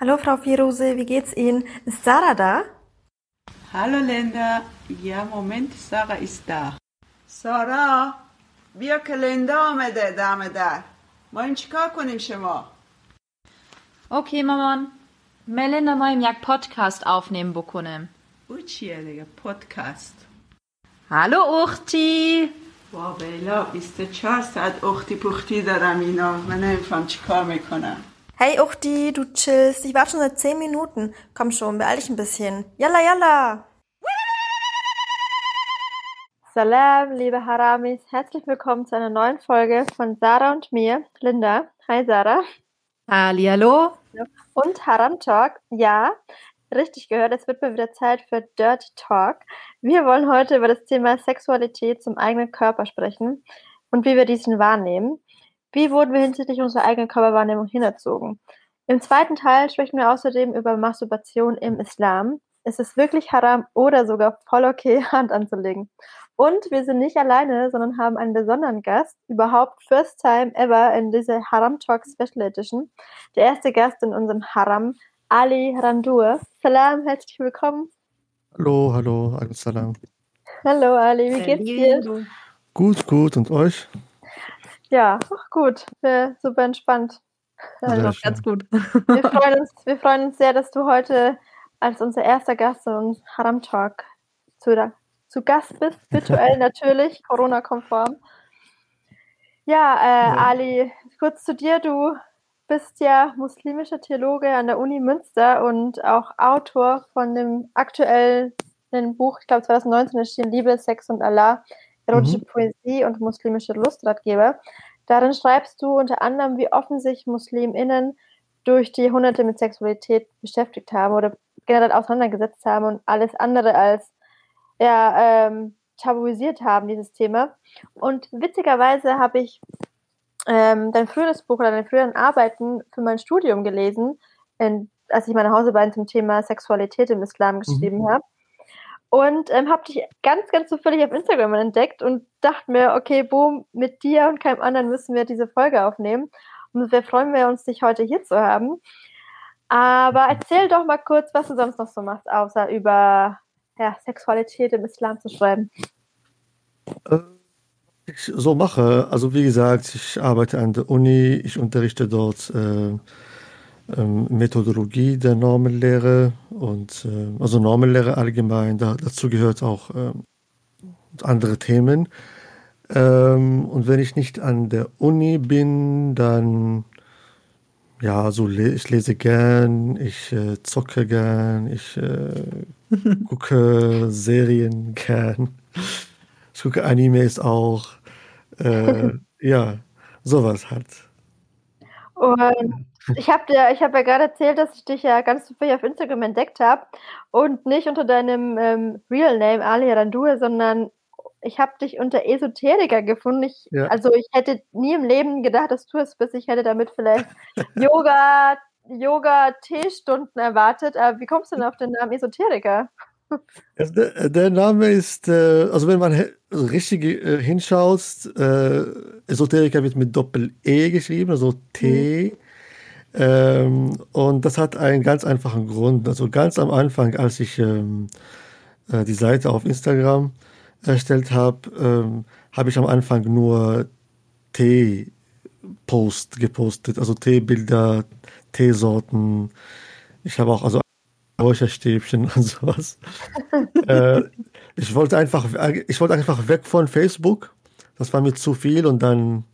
Hallo Frau Firose, wie geht's Ihnen? Ist Sarah da? Hallo Linda. Ja, Moment, Sarah ist da. سارا بیا که لندا آمده دم در ما این چیکار کنیم شما Okay, مامان. Melinda moim jak podcast aufnehmen بکنم. او چیه دیگه پادکست Hallo Uchti. با بیلا 24 ساعت اختی پختی دارم اینا من نمیفهم چیکار می‌کنم Hey Uchti, du chillst. Ich warte schon seit 10 Minuten. Komm schon, beeil dich ein bisschen. Yalla, yalla! Salam, liebe Haramis. Herzlich willkommen zu einer neuen Folge von Sarah und mir, Linda. Hi Sarah. Hallihallo. Und Haram Talk. Ja, richtig gehört. Es wird mal wieder Zeit für Dirty Talk. Wir wollen heute über das Thema Sexualität zum eigenen Körper sprechen und wie wir diesen wahrnehmen. Wie wurden wir hinsichtlich unserer eigenen Körperwahrnehmung hinerzogen? Im zweiten Teil sprechen wir außerdem über Masturbation im Islam. Ist es wirklich haram oder sogar voll okay, Hand anzulegen? Und wir sind nicht alleine, sondern haben einen besonderen Gast, überhaupt first time ever in dieser Haram Talk Special Edition. Der erste Gast in unserem Haram, Ali Randur. Salam, herzlich willkommen. Hallo, hallo, Salam. Hallo Ali, wie geht's dir? Gut, gut. Und euch? Ja, ach gut, äh, super entspannt. Sehr Also, schön. Ganz gut. wir, freuen uns, wir freuen uns sehr, dass du heute als unser erster Gast in unserem Haram Talk zu, zu Gast bist, virtuell natürlich, Corona-konform. Ja, äh, Ja. Ali, kurz zu dir. Du bist ja muslimischer Theologe an der Uni Münster und auch Autor von dem aktuellen Buch, ich glaube 2019 erschien Liebe, Sex und Allah, erotische Poesie und muslimische Lustratgeber. Darin schreibst du unter anderem, wie offen sich MuslimInnen durch die Jahrhunderte mit Sexualität beschäftigt haben oder generell auseinandergesetzt haben und alles andere als ja, ähm, tabuisiert haben, dieses Thema. Und witzigerweise habe ich ähm, dein früheres Buch oder deine früheren Arbeiten für mein Studium gelesen, in, als ich meine Hausarbeiten zum Thema Sexualität im Islam geschrieben habe. Und ähm, habe dich ganz, ganz zufällig auf Instagram entdeckt und dachte mir, okay, boom, mit dir und keinem anderen müssen wir diese Folge aufnehmen. Und wir freuen wir uns, dich heute hier zu haben. Aber erzähl doch mal kurz, was du sonst noch so machst, außer über ja, Sexualität im Islam zu schreiben. Äh, Ich so mache, also wie gesagt, ich arbeite an der Uni, ich unterrichte dort äh, ähm, Methodologie der Normenlehre und äh, also Normenlehre allgemein, da, dazu gehört auch ähm, andere Themen. Ähm, und wenn ich nicht an der Uni bin, dann ja, so le ich lese gern, ich äh, zocke gern, ich äh, gucke Serien gern, ich gucke Animes auch. Äh, ja, sowas halt. Und ich habe dir, ich habe ja gerade erzählt, dass ich dich ja ganz zufällig auf Instagram entdeckt habe und nicht unter deinem ähm, Real Name Ali Randur, sondern ich habe dich unter Esoteriker gefunden. Ich, Ja. Also ich hätte nie im Leben gedacht, dass du es bist. Ich hätte damit vielleicht Yoga, Yoga-Teestunden erwartet. Aber wie kommst du denn auf den Namen Esoteriker? Der, der Name ist, äh, also wenn man also richtig äh, hinschaut, äh, Esoteriker wird mit Doppel-E geschrieben, also T. Ähm, und das hat einen ganz einfachen Grund. Also ganz am Anfang, als ich ähm, äh, die Seite auf Instagram erstellt habe, ähm, habe ich am Anfang nur Tee-Post gepostet, also Teebilder, Teesorten. Ich habe auch also Räucherstäbchen und sowas. äh, ich wollte einfach, ich wollte einfach weg von Facebook. Das war mir zu viel und dann,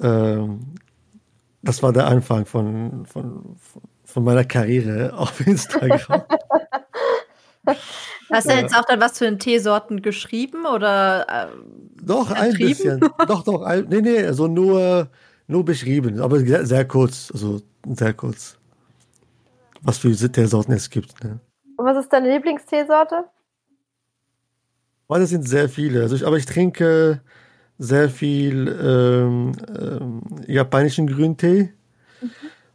ähm, das war der Anfang von, von, von meiner Karriere auf Instagram. Hast du jetzt auch dann was zu den Teesorten geschrieben oder äh, Doch, ein bisschen. Doch, doch. Ein, nee, nee, also nur, nur beschrieben, aber sehr, sehr kurz. Also sehr kurz. Was für Teesorten es gibt. Ne? Und was ist deine Lieblingsteesorte? Aber das sind sehr viele. Also ich, aber ich trinke sehr viel ähm, ähm, japanischen Grüntee.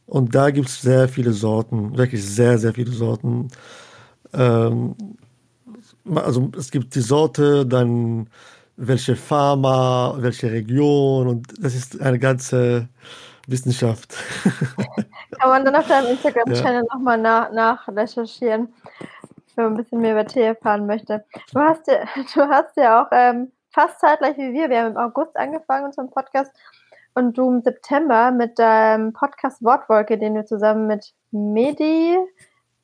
Und da gibt es sehr viele Sorten, wirklich sehr, sehr viele Sorten. Ähm, also es gibt die Sorte, dann welche Pharma, welche Region und das ist eine ganze Wissenschaft. Kann man dann auf deinem Instagram-Channel ja. nochmal nach, nach recherchieren, wenn man ein bisschen mehr über Tee erfahren möchte. Du hast ja, du hast ja auch ähm, fast zeitgleich wie wir, wir haben im August angefangen, unseren Podcast, und du im September mit deinem Podcast Wortwolke, den du zusammen mit Medi,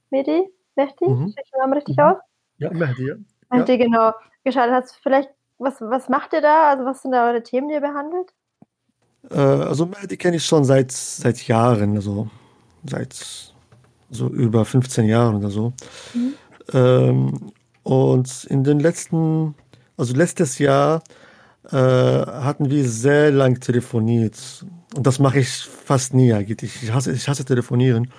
Medi, Mehdi, mhm. ich den Namen richtig mhm. aus? Ja, Mehdi, ja. Mehdi, genau, geschaut hast. Vielleicht, was, was macht ihr da? Also was sind da eure Themen, die ihr behandelt? Äh, also Mehdi kenne ich schon seit, seit Jahren, also seit so über 15 Jahren oder so. Mhm. Ähm, und in den letzten, also letztes Jahr äh, hatten wir sehr lang telefoniert. Und das mache ich fast nie eigentlich. Ich hasse, ich hasse telefonieren.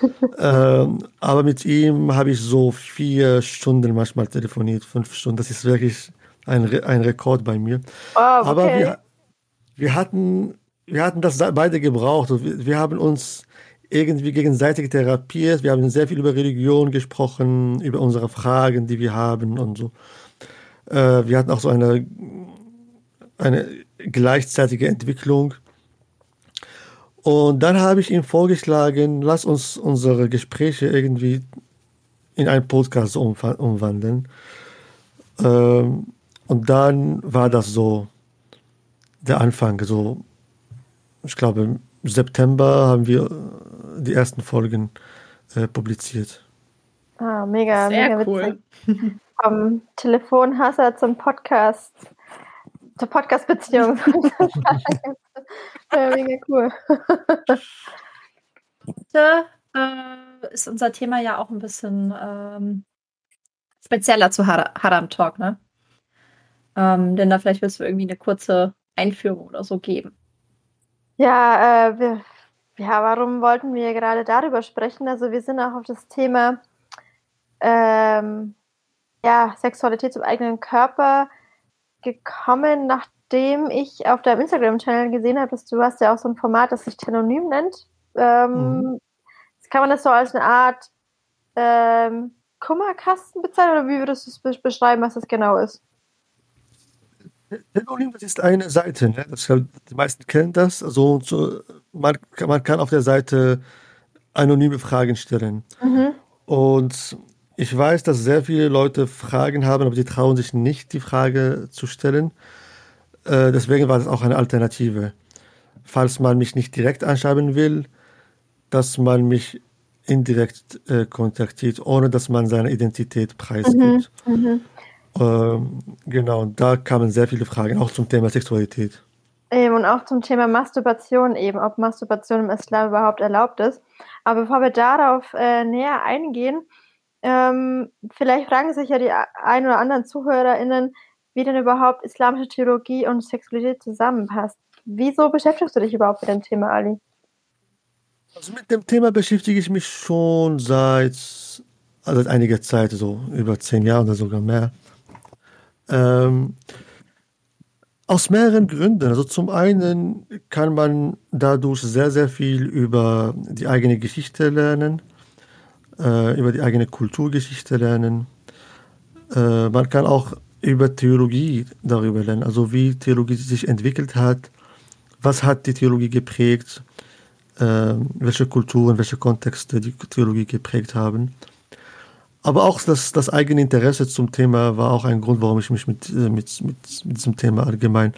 ähm, aber mit ihm habe ich so vier Stunden manchmal telefoniert, fünf Stunden. Das ist wirklich ein, Re ein Rekord bei mir. Oh, okay. Aber wir, wir, hatten, wir hatten das beide gebraucht. Wir, wir haben uns irgendwie gegenseitig therapiert. Wir haben sehr viel über Religion gesprochen, über unsere Fragen, die wir haben und so. Äh, wir hatten auch so eine eine gleichzeitige Entwicklung. Und dann habe ich ihm vorgeschlagen, lass uns unsere Gespräche irgendwie in einen Podcast umwandeln. Ähm, und dann war das so der Anfang. So, ich glaube, im September haben wir die ersten Folgen äh, publiziert. Ah, mega, Sehr mega cool. Vom Telefonhasser zum Podcast zur Podcast-Beziehung. ja, mega cool. Heute äh, ist unser Thema ja auch ein bisschen ähm, spezieller zu Har Haram Talk, ne? Ähm, denn da vielleicht willst du irgendwie eine kurze Einführung oder so geben. Ja, äh, wir, ja, warum wollten wir gerade darüber sprechen? Also wir sind auch auf das Thema ähm, ja, Sexualität zum eigenen Körper gekommen, nachdem ich auf deinem Instagram-Channel gesehen habe, dass du hast ja auch so ein Format, das sich Telonym nennt. Ähm, mhm. Kann man das so als eine Art ähm, Kummerkasten bezeichnen oder wie würdest du es beschreiben, was das genau ist? Telonym, das ist eine Seite, ne? das, die meisten kennen das. Also so, man, man kann auf der Seite anonyme Fragen stellen. Mhm. Und ich weiß, dass sehr viele Leute Fragen haben, aber sie trauen sich nicht, die Frage zu stellen. Äh, deswegen war das auch eine Alternative. Falls man mich nicht direkt anschreiben will, dass man mich indirekt äh, kontaktiert, ohne dass man seine Identität preisgibt. Mhm, mhm. ähm, genau, da kamen sehr viele Fragen, auch zum Thema Sexualität. Eben, und auch zum Thema Masturbation eben, ob Masturbation im Islam überhaupt erlaubt ist. Aber bevor wir darauf äh, näher eingehen, ähm, vielleicht fragen sich ja die ein oder anderen ZuhörerInnen, wie denn überhaupt islamische Theologie und Sexualität zusammenpasst. Wieso beschäftigst du dich überhaupt mit dem Thema, Ali? Also mit dem Thema beschäftige ich mich schon seit, also seit einiger Zeit, so über zehn Jahre oder sogar mehr. Ähm, aus mehreren Gründen. Also zum einen kann man dadurch sehr, sehr viel über die eigene Geschichte lernen äh, über die eigene Kulturgeschichte lernen. Äh, man kann auch über Theologie darüber lernen, also wie Theologie sich entwickelt hat, was hat die Theologie geprägt, äh, welche Kulturen, welche Kontexte die Theologie geprägt haben. Aber auch das, das eigene Interesse zum Thema war auch ein Grund, warum ich mich mit, äh, mit, mit, mit diesem Thema allgemein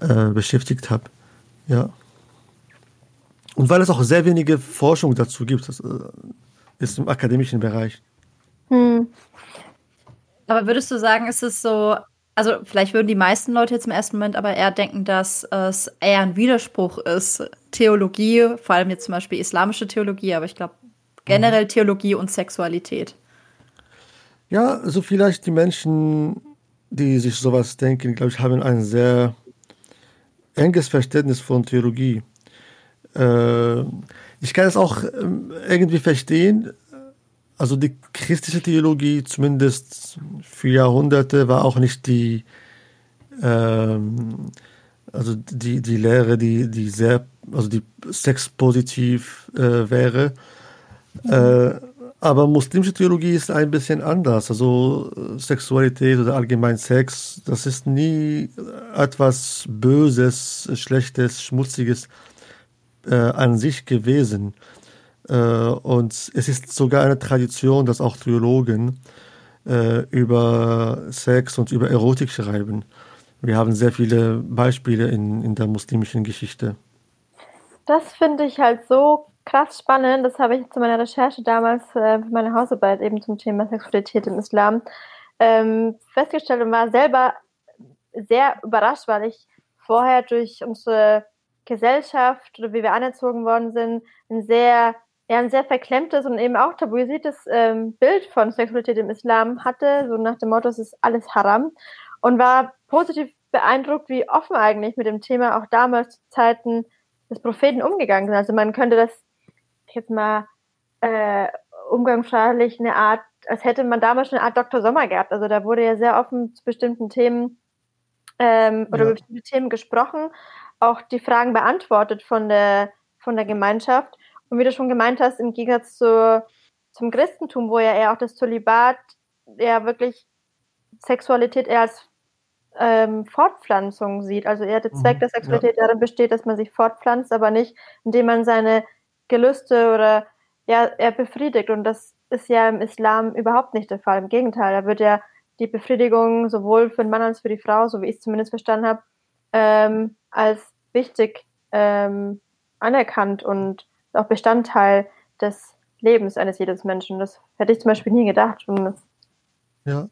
äh, beschäftigt habe. Ja. Und weil es auch sehr wenige Forschung dazu gibt. Das, äh, ist im akademischen Bereich. Hm. Aber würdest du sagen, ist es so, also vielleicht würden die meisten Leute jetzt im ersten Moment aber eher denken, dass es eher ein Widerspruch ist, Theologie, vor allem jetzt zum Beispiel islamische Theologie, aber ich glaube generell Theologie und Sexualität. Ja, also vielleicht die Menschen, die sich sowas denken, glaube ich, haben ein sehr enges Verständnis von Theologie. Äh, ich kann es auch ähm, irgendwie verstehen. Also die christliche Theologie, zumindest für Jahrhunderte, war auch nicht die, ähm, also die, die Lehre, die, die sehr, also die sexpositiv äh, wäre. Äh, aber muslimische Theologie ist ein bisschen anders. Also Sexualität oder allgemein Sex, das ist nie etwas Böses, Schlechtes, Schmutziges äh, an sich gewesen. Äh, und es ist sogar eine Tradition, dass auch Theologen äh, über Sex und über Erotik schreiben. Wir haben sehr viele Beispiele in, in der muslimischen Geschichte. Das finde ich halt so krass spannend. Das habe ich zu meiner Recherche damals äh, für meine Hausarbeit eben zum Thema Sexualität im Islam ähm, festgestellt und war selber sehr überrascht, weil ich vorher durch unsere Gesellschaft oder wie wir anerzogen worden sind, ein sehr, ja, ein sehr verklemmtes und eben auch tabuisiertes ähm, Bild von Sexualität im Islam hatte, so nach dem Motto, es ist alles haram und war positiv beeindruckt, wie offen eigentlich mit dem Thema auch damals zu Zeiten des Propheten umgegangen sind. Also man könnte das jetzt mal äh, umgangssprachlich eine Art, als hätte man damals schon eine Art Dr. Sommer gehabt. Also da wurde ja sehr offen zu bestimmten Themen ähm, oder ja. über bestimmte Themen gesprochen, auch die Fragen beantwortet von der, von der Gemeinschaft. Und wie du schon gemeint hast, im Gegensatz zu, zum Christentum, wo ja eher auch das Zölibat ja wirklich Sexualität eher als ähm, Fortpflanzung sieht. Also eher der Zweck mhm, der Sexualität ja. darin besteht, dass man sich fortpflanzt, aber nicht, indem man seine Gelüste oder ja, er befriedigt. Und das ist ja im Islam überhaupt nicht der Fall. Im Gegenteil, da wird ja die Befriedigung sowohl für den Mann als für die Frau, so wie ich es zumindest verstanden habe, ähm, als wichtig ähm, anerkannt und auch Bestandteil des Lebens eines jedes Menschen. Das hätte ich zum Beispiel nie gedacht. Und ja.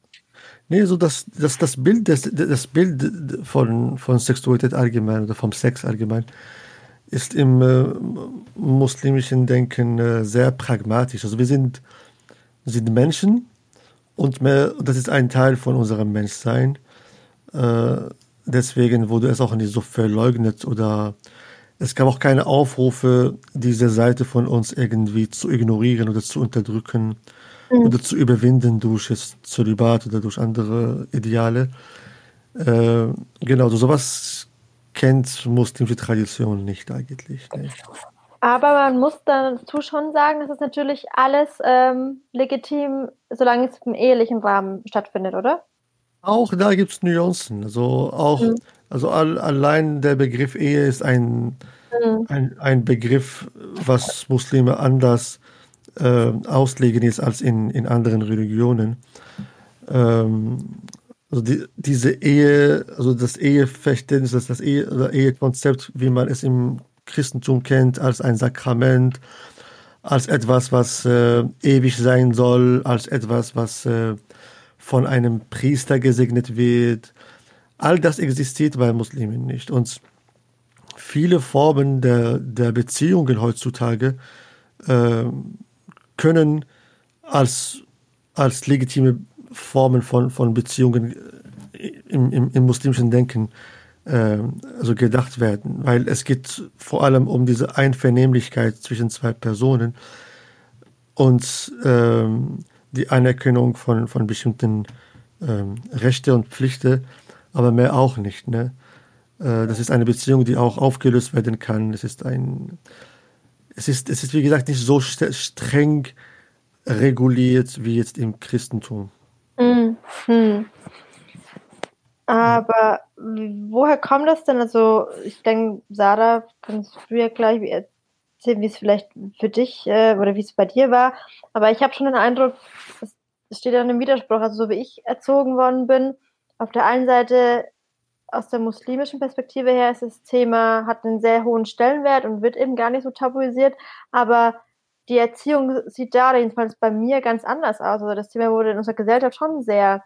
Nee, so das, das, das Bild, das, das Bild von, von Sexualität allgemein oder vom Sex allgemein ist im äh, muslimischen Denken äh, sehr pragmatisch. Also wir sind, sind Menschen und mehr, das ist ein Teil von unserem Menschsein. Äh, deswegen wurde es auch nicht so verleugnet oder es gab auch keine Aufrufe, diese Seite von uns irgendwie zu ignorieren oder zu unterdrücken mhm. oder zu überwinden durch das Zölibat oder durch andere Ideale. Äh, genau, so sowas kennt muslimische Tradition nicht eigentlich. Nicht. Aber man muss dazu schon sagen, dass es natürlich alles ähm, legitim, solange es im ehelichen Rahmen stattfindet, oder? Auch da gibt es Nuancen. Also auch, mhm. also all, allein der Begriff Ehe ist ein, mhm. ein, ein Begriff, was Muslime anders äh, auslegen jetzt als in, in anderen Religionen. Ähm, also die, diese Ehe, also das Eheverständnis, das, das Ehe, oder Ehekonzept, wie man es im Christentum kennt, als ein Sakrament, als etwas, was äh, ewig sein soll, als etwas, was äh, von einem Priester gesegnet wird. All das existiert bei Muslimen nicht. Und viele Formen der, der Beziehungen heutzutage äh, können als, als legitime Formen von, von Beziehungen im, im, im muslimischen Denken äh, also gedacht werden, weil es geht vor allem um diese Einvernehmlichkeit zwischen zwei Personen und ähm, die Anerkennung von, von bestimmten ähm, Rechte und Pflichten, aber mehr auch nicht. Ne? Äh, das ist eine Beziehung, die auch aufgelöst werden kann. Es ist ein, es ist, es ist wie gesagt nicht so streng reguliert wie jetzt im Christentum. Mhm. Aber woher kommt das denn? Also, ich denke, Sarah, kannst du ja gleich erzählen, wie es vielleicht für dich äh, oder wie es bei dir war. Aber ich habe schon den Eindruck, es steht ja in einem Widerspruch. Also, so wie ich erzogen worden bin, auf der einen Seite aus der muslimischen Perspektive her ist das Thema, hat einen sehr hohen Stellenwert und wird eben gar nicht so tabuisiert. Aber die Erziehung sieht da jedenfalls bei mir ganz anders aus. Also das Thema wurde in unserer Gesellschaft schon sehr,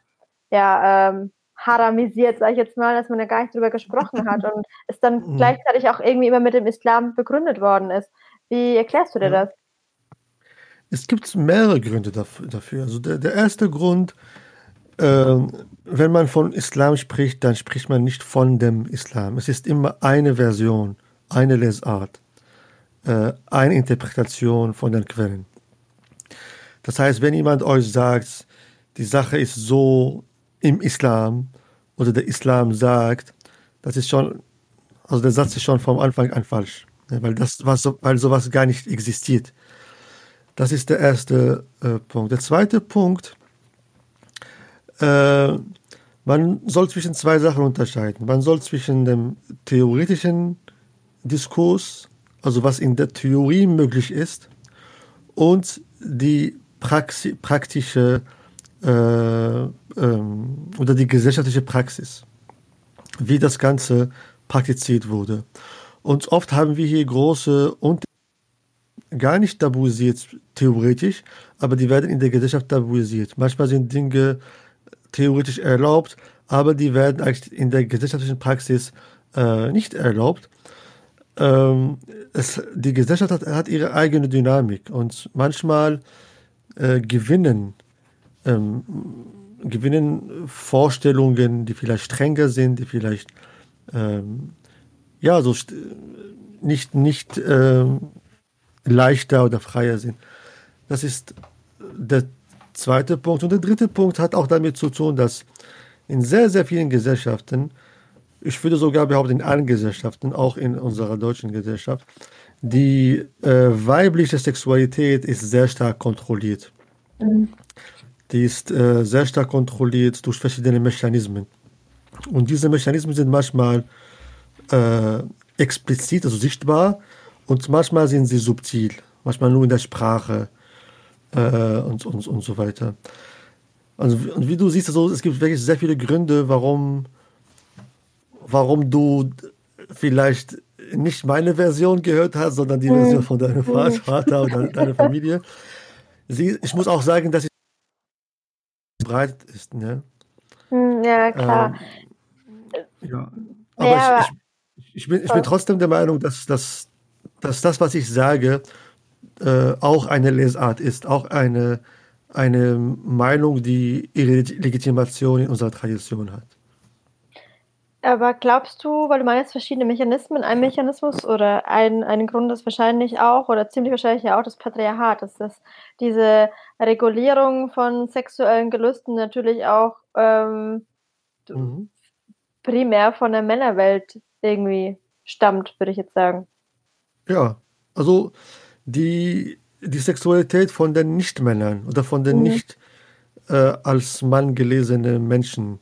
ja, ähm, haramisiert, sage ich jetzt mal, dass man da gar nicht drüber gesprochen hat und es dann mhm. gleichzeitig auch irgendwie immer mit dem Islam begründet worden ist. Wie erklärst du dir ja. das? Es gibt mehrere Gründe dafür. Also der, der erste Grund, äh, wenn man von Islam spricht, dann spricht man nicht von dem Islam. Es ist immer eine Version, eine Lesart, äh, eine Interpretation von den Quellen. Das heißt, wenn jemand euch sagt, die Sache ist so im Islam oder der Islam sagt, das ist schon, also der Satz ist schon vom Anfang an falsch, weil das was weil sowas gar nicht existiert. Das ist der erste äh, Punkt. Der zweite Punkt, äh, man soll zwischen zwei Sachen unterscheiden. Man soll zwischen dem theoretischen Diskurs, also was in der Theorie möglich ist, und die Praxi praktische äh, ähm, oder die gesellschaftliche Praxis, wie das Ganze praktiziert wurde. Und oft haben wir hier große und gar nicht tabuisiert theoretisch, aber die werden in der Gesellschaft tabuisiert. Manchmal sind Dinge theoretisch erlaubt, aber die werden eigentlich in der gesellschaftlichen Praxis äh, nicht erlaubt. Ähm, es, die Gesellschaft hat, hat, ihre eigene Dynamik und manchmal äh, gewinnen, ähm, gewinnen Vorstellungen, die vielleicht strenger sind, die vielleicht ähm, ja so nicht nicht ähm, leichter oder freier sind. Das ist der zweite Punkt. Und der dritte Punkt hat auch damit zu tun, dass in sehr, sehr vielen Gesellschaften, ich würde sogar behaupten, in allen Gesellschaften, auch in unserer deutschen Gesellschaft, die äh, weibliche Sexualität ist sehr stark kontrolliert. Mhm. Die ist äh, sehr stark kontrolliert durch verschiedene Mechanismen. Und diese Mechanismen sind manchmal äh, explizit, also sichtbar, und manchmal sind sie subtil, manchmal nur in der Sprache äh, und, und, und so weiter. Also, und wie du siehst, also, es gibt wirklich sehr viele Gründe, warum, warum du vielleicht nicht meine Version gehört hast, sondern die Version von deinem Vater oder deiner Familie. Sie, ich muss auch sagen, dass sie breit ist. Ne? Hm, ja, klar. Ähm, ja. Aber ja, ich, ich, ich, bin, ich bin trotzdem der Meinung, dass, dass, dass das, was ich sage, äh, auch eine Lesart ist, auch eine, eine Meinung, die ihre Legitimation in unserer Tradition hat. Aber glaubst du, weil du meinst verschiedene Mechanismen, ein Mechanismus oder ein, ein Grund ist wahrscheinlich auch oder ziemlich wahrscheinlich ja auch das Patriarchat, dass das diese Regulierung von sexuellen Gelüsten natürlich auch ähm, mhm. primär von der Männerwelt irgendwie stammt, würde ich jetzt sagen. Ja, also die, die Sexualität von den Nichtmännern oder von den mhm. nicht äh, als Mann gelesenen Menschen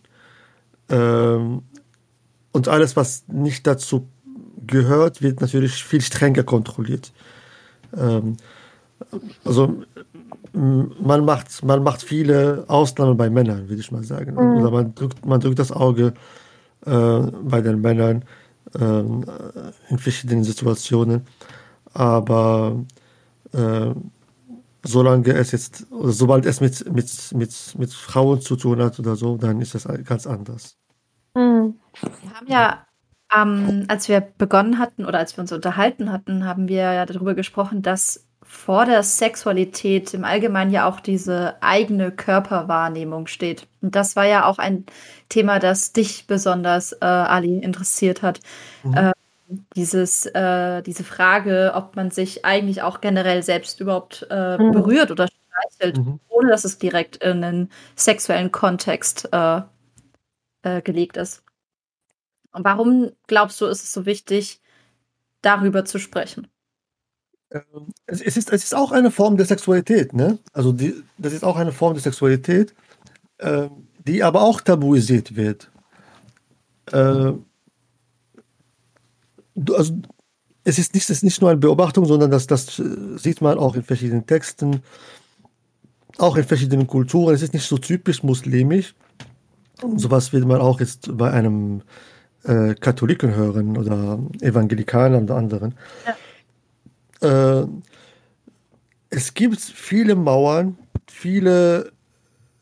ähm, und alles, was nicht dazu gehört, wird natürlich viel strenger kontrolliert. Ähm, also man macht, man macht viele Ausnahmen bei Männern, würde ich mal sagen. Mhm. Oder man drückt, man drückt das Auge äh, bei den Männern äh, in verschiedenen Situationen. Aber äh, solange es jetzt, oder sobald es mit, mit, mit, mit Frauen zu tun hat oder so, dann ist das ganz anders. Mhm. Wir haben ja, ähm, als wir begonnen hatten oder als wir uns unterhalten hatten, haben wir ja darüber gesprochen, dass vor der Sexualität im Allgemeinen ja auch diese eigene Körperwahrnehmung steht. Und das war ja auch ein Thema, das dich besonders, äh, Ali, interessiert hat. Mhm. Äh, dieses, äh, diese Frage, ob man sich eigentlich auch generell selbst überhaupt äh, mhm. berührt oder streichelt, mhm. ohne dass es direkt in einen sexuellen Kontext äh, äh, gelegt ist. Und warum glaubst du, ist es so wichtig, darüber zu sprechen? Ähm, es, ist, es ist auch eine Form der Sexualität, ne? Also die, das ist auch eine Form der Sexualität, äh, die aber auch tabuisiert wird. Äh, also es ist nicht, es ist nicht nur eine Beobachtung, sondern das, das sieht man auch in verschiedenen Texten, auch in verschiedenen Kulturen. Es ist nicht so typisch muslimisch. Sowas wird man auch jetzt bei einem äh, Katholiken hören oder Evangelikalen oder anderen. Ja. Äh, es gibt viele Mauern, viele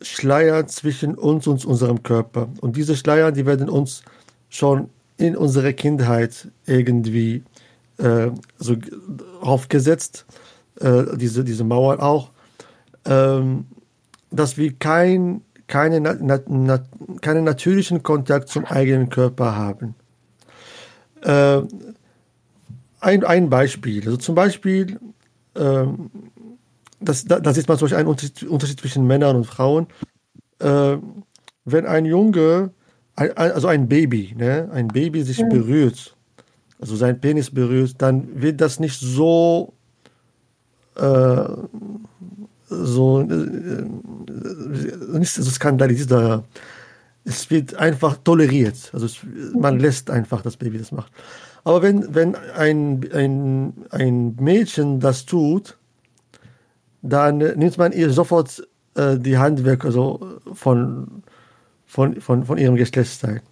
Schleier zwischen uns und unserem Körper. Und diese Schleier, die werden uns schon in unserer Kindheit irgendwie äh, so aufgesetzt, äh, diese, diese Mauern auch, ähm, dass wir kein, keine, na, na, keinen natürlichen Kontakt zum eigenen Körper haben. Äh, ein, ein Beispiel, also zum Beispiel, äh, das, das ist mal zum Beispiel ein Unterschied, Unterschied zwischen Männern und Frauen. Äh, wenn ein Junge also ein Baby, ne? ein Baby sich mhm. berührt, also sein Penis berührt, dann wird das nicht so, äh, so äh, nicht so skandalisiert. Es wird einfach toleriert. Also es, man lässt einfach das Baby das macht. Aber wenn, wenn ein, ein, ein Mädchen das tut, dann nimmt man ihr sofort äh, die Hand weg also von, von, von, von ihrem Geschlechtsteil.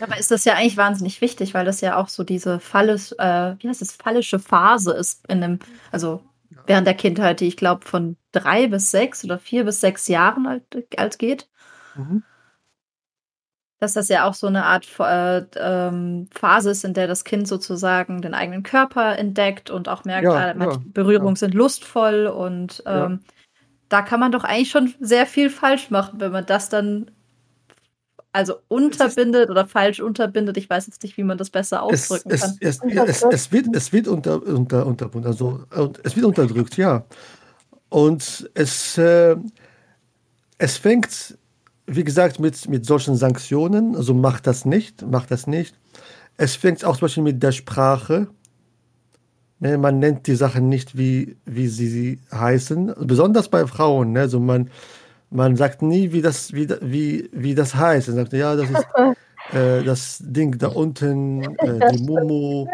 Aber ist das ja eigentlich wahnsinnig wichtig, weil das ja auch so diese Fallisch, äh, wie heißt das, fallische Phase ist in einem, also während der Kindheit, die ich glaube von drei bis sechs oder vier bis sechs Jahren alt, alt geht. Mhm. Dass das ja auch so eine Art äh, ähm, Phase ist, in der das Kind sozusagen den eigenen Körper entdeckt und auch merkt, ja, ah, ja, Berührungen ja. sind lustvoll und ähm, da kann man doch eigentlich schon sehr viel falsch machen, wenn man das dann also unterbindet oder falsch unterbindet. Ich weiß jetzt nicht, wie man das besser ausdrücken es, kann. Es, es, es, wird, es wird unter, unter, unter, also, es wird unterdrückt, ja. Und es, äh, es fängt, wie gesagt, mit, mit solchen Sanktionen, also macht das nicht, macht das nicht. Es fängt auch zum Beispiel mit der Sprache. Ne, man nennt die Sachen nicht, wie, wie sie heißen, besonders bei Frauen. Ne? Also man, man sagt nie, wie das, wie, wie, wie das heißt. Man sagt, ja, das ist äh, das Ding da unten, äh, die Mumu.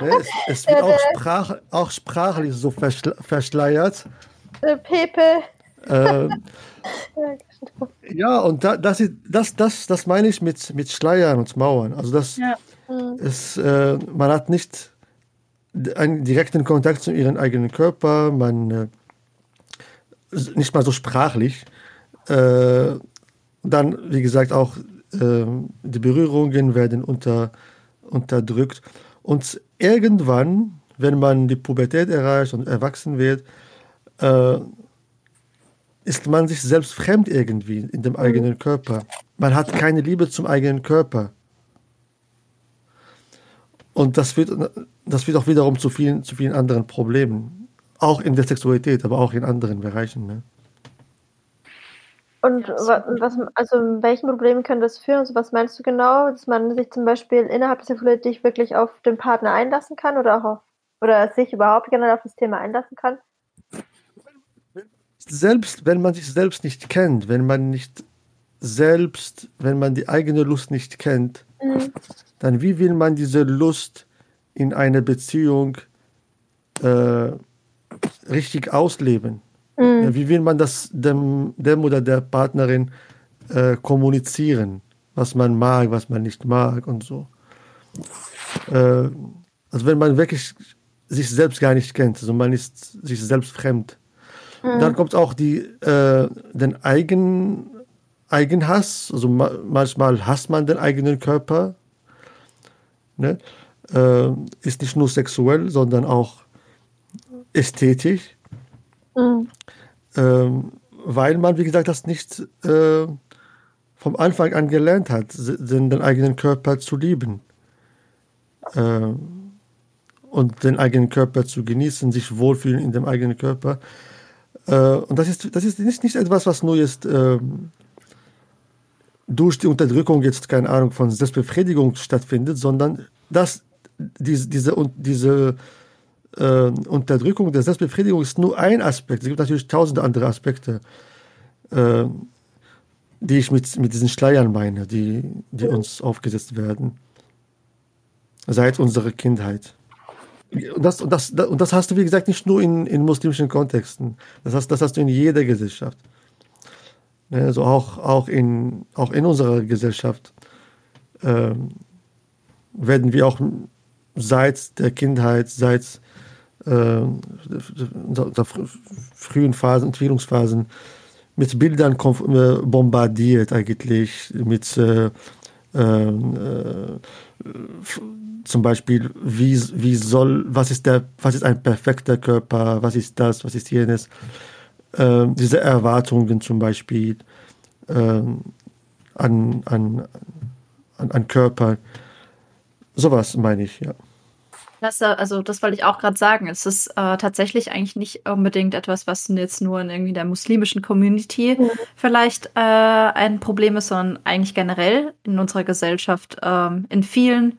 ne, es, es, wird auch, sprach, auch sprachlich so verschle verschleiert. Äh, Pepe. Äh, ja, und da, das, das, das, das meine ich mit, mit Schleiern und Mauern. Also das ja. ist, äh, man hat nicht einen direkten Kontakt zu ihrem eigenen Körper, man äh, nicht mal so sprachlich. Äh, dann, wie gesagt, auch äh, die Berührungen werden unter, unterdrückt. Und irgendwann, wenn man die Pubertät erreicht und erwachsen wird, äh, ist man sich selbst fremd irgendwie in dem eigenen Körper. Man hat keine Liebe zum eigenen Körper. Und das führt, das führt auch wiederum zu vielen, zu vielen anderen Problemen. Auch in der Sexualität, aber auch in anderen Bereichen. Ne? Und was, also welchen Problemen kann das führen? Also was meinst du genau, dass man sich zum Beispiel innerhalb der Sexualität wirklich auf den Partner einlassen kann oder auch auf, oder sich überhaupt generell auf das Thema einlassen kann? Selbst wenn man sich selbst nicht kennt, wenn man nicht selbst, wenn man die eigene Lust nicht kennt, mhm. dann wie will man diese Lust in einer Beziehung äh, richtig ausleben? Mhm. Wie will man das dem, dem oder der Partnerin äh, kommunizieren? Was man mag, was man nicht mag und so. Äh, also wenn man wirklich sich selbst gar nicht kennt, also man ist sich selbst fremd. Mhm. Dann kommt auch die, äh, den Eigen, Eigenhass, also ma manchmal hasst man den eigenen Körper. Ne? Äh, ist nicht nur sexuell, sondern auch ästhetisch. Mhm. Ähm, weil man, wie gesagt, das nicht äh, vom Anfang an gelernt hat, den, den eigenen Körper zu lieben. Äh, und den eigenen Körper zu genießen, sich wohlfühlen in dem eigenen Körper. Äh, und das ist, das ist nicht, nicht etwas, was nur jetzt ähm, durch die Unterdrückung jetzt, keine Ahnung, von Selbstbefriedigung stattfindet, sondern dass diese, diese, diese äh, Unterdrückung der Selbstbefriedigung ist nur ein Aspekt. Es gibt natürlich tausende andere Aspekte, äh, die ich mit, mit diesen Schleiern meine, die, die uns aufgesetzt werden. Seit unserer Kindheit. Und das, und, das, und das hast du, wie gesagt, nicht nur in, in muslimischen Kontexten. Das hast, das hast du in jeder Gesellschaft. Also auch, auch, in, auch in unserer Gesellschaft äh, werden wir auch seit der Kindheit, seit äh, der frühen Phasen, Entwicklungsphasen mit Bildern äh, bombardiert eigentlich, mit äh, äh, zum Beispiel, wie, wie soll, was ist der, was ist ein perfekter Körper, was ist das, was ist jenes, äh, diese Erwartungen zum Beispiel äh, an, an, an, an Körper, sowas meine ich, ja. Das, also das wollte ich auch gerade sagen. Es ist äh, tatsächlich eigentlich nicht unbedingt etwas, was jetzt nur in irgendwie der muslimischen Community mhm. vielleicht äh, ein Problem ist, sondern eigentlich generell in unserer Gesellschaft ähm, in vielen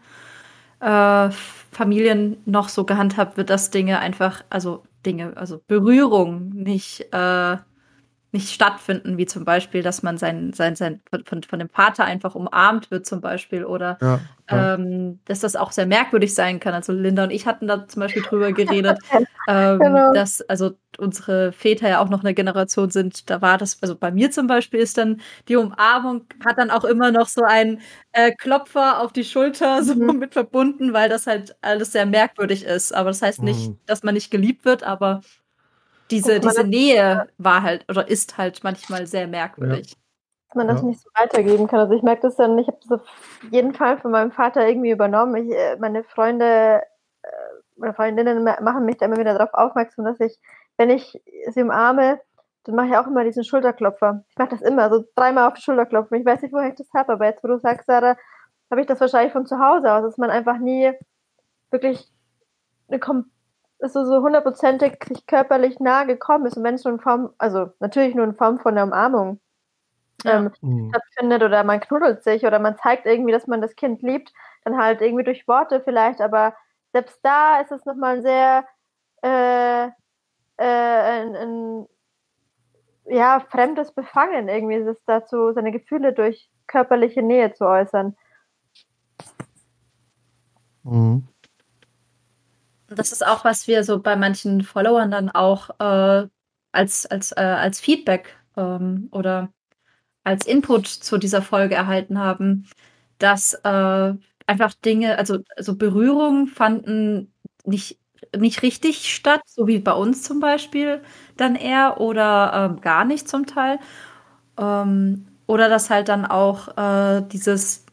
äh, Familien noch so gehandhabt wird, dass Dinge einfach, also Dinge, also Berührung nicht äh, nicht stattfinden, wie zum Beispiel, dass man sein, sein, sein von, von dem Vater einfach umarmt wird, zum Beispiel, oder ja, ja. Ähm, dass das auch sehr merkwürdig sein kann. Also Linda und ich hatten da zum Beispiel drüber geredet, ähm, genau. dass also unsere Väter ja auch noch eine Generation sind. Da war das, also bei mir zum Beispiel ist dann die Umarmung hat dann auch immer noch so ein äh, Klopfer auf die Schulter so mhm. mit verbunden, weil das halt alles sehr merkwürdig ist. Aber das heißt nicht, mhm. dass man nicht geliebt wird, aber diese, diese Nähe war halt oder ist halt manchmal sehr merkwürdig. Dass man das ja. nicht so weitergeben kann. Also ich merke das dann, ich habe das auf jeden Fall von meinem Vater irgendwie übernommen. Ich, äh, meine Freunde äh, meine Freundinnen machen mich da immer wieder darauf aufmerksam, dass ich, wenn ich sie umarme, dann mache ich auch immer diesen Schulterklopfer. Ich mache das immer, so dreimal auf die Schulter klopfen. Ich weiß nicht, woher ich das habe, aber jetzt, wo du sagst, Sarah, habe ich das wahrscheinlich von zu Hause aus, dass man einfach nie wirklich eine so, so hundertprozentig sich körperlich nahe gekommen ist und wenn es nur in Form, also natürlich nur in Form von einer Umarmung ähm, mhm. stattfindet oder man knuddelt sich oder man zeigt irgendwie, dass man das Kind liebt, dann halt irgendwie durch Worte vielleicht, aber selbst da ist es nochmal ein sehr äh, äh, ein, ein, ja, fremdes Befangen irgendwie ist es dazu, seine Gefühle durch körperliche Nähe zu äußern. Mhm das ist auch, was wir so bei manchen Followern dann auch äh, als, als, äh, als Feedback ähm, oder als Input zu dieser Folge erhalten haben, dass äh, einfach Dinge, also, also Berührungen fanden nicht, nicht richtig statt, so wie bei uns zum Beispiel dann eher oder ähm, gar nicht zum Teil. Ähm, oder dass halt dann auch äh, dieses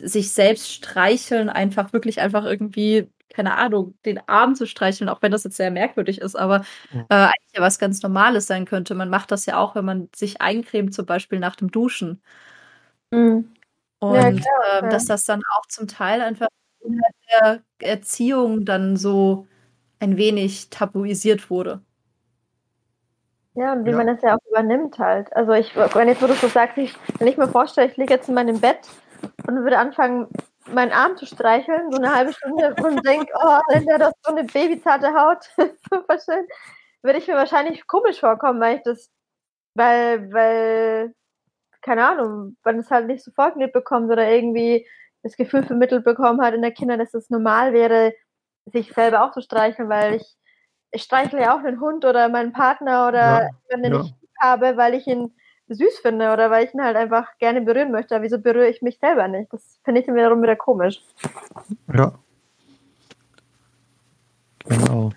sich selbst streicheln einfach wirklich einfach irgendwie keine Ahnung, den Arm zu streicheln, auch wenn das jetzt sehr merkwürdig ist, aber ja. äh, eigentlich ja was ganz Normales sein könnte. Man macht das ja auch, wenn man sich eincremt, zum Beispiel nach dem Duschen. Mhm. Und ja, klar, äh, dass das dann auch zum Teil einfach in der Erziehung dann so ein wenig tabuisiert wurde. Ja, und wie ja. man das ja auch übernimmt halt. Also ich, wenn jetzt, wo du so sagst, ich, wenn ich mir vorstelle, ich liege jetzt in meinem Bett und würde anfangen, meinen Arm zu streicheln, so eine halbe Stunde und denke, oh, Linda, du hast so eine babyzarte Haut, super schön, würde ich mir wahrscheinlich komisch vorkommen, weil ich das, weil, weil, keine Ahnung, weil es halt nicht so vorgelebt bekommt oder irgendwie das Gefühl vermittelt bekommen hat in der Kinder, dass es normal wäre, sich selber auch zu streicheln, weil ich, ich streichle ja auch einen Hund oder meinen Partner oder ja, wenn ja. ich habe, weil ich ihn süß finde oder weil ich ihn halt einfach gerne berühren möchte. Aber wieso berühre ich mich selber nicht? Das finde ich dann wiederum wieder komisch. Ja. Genau.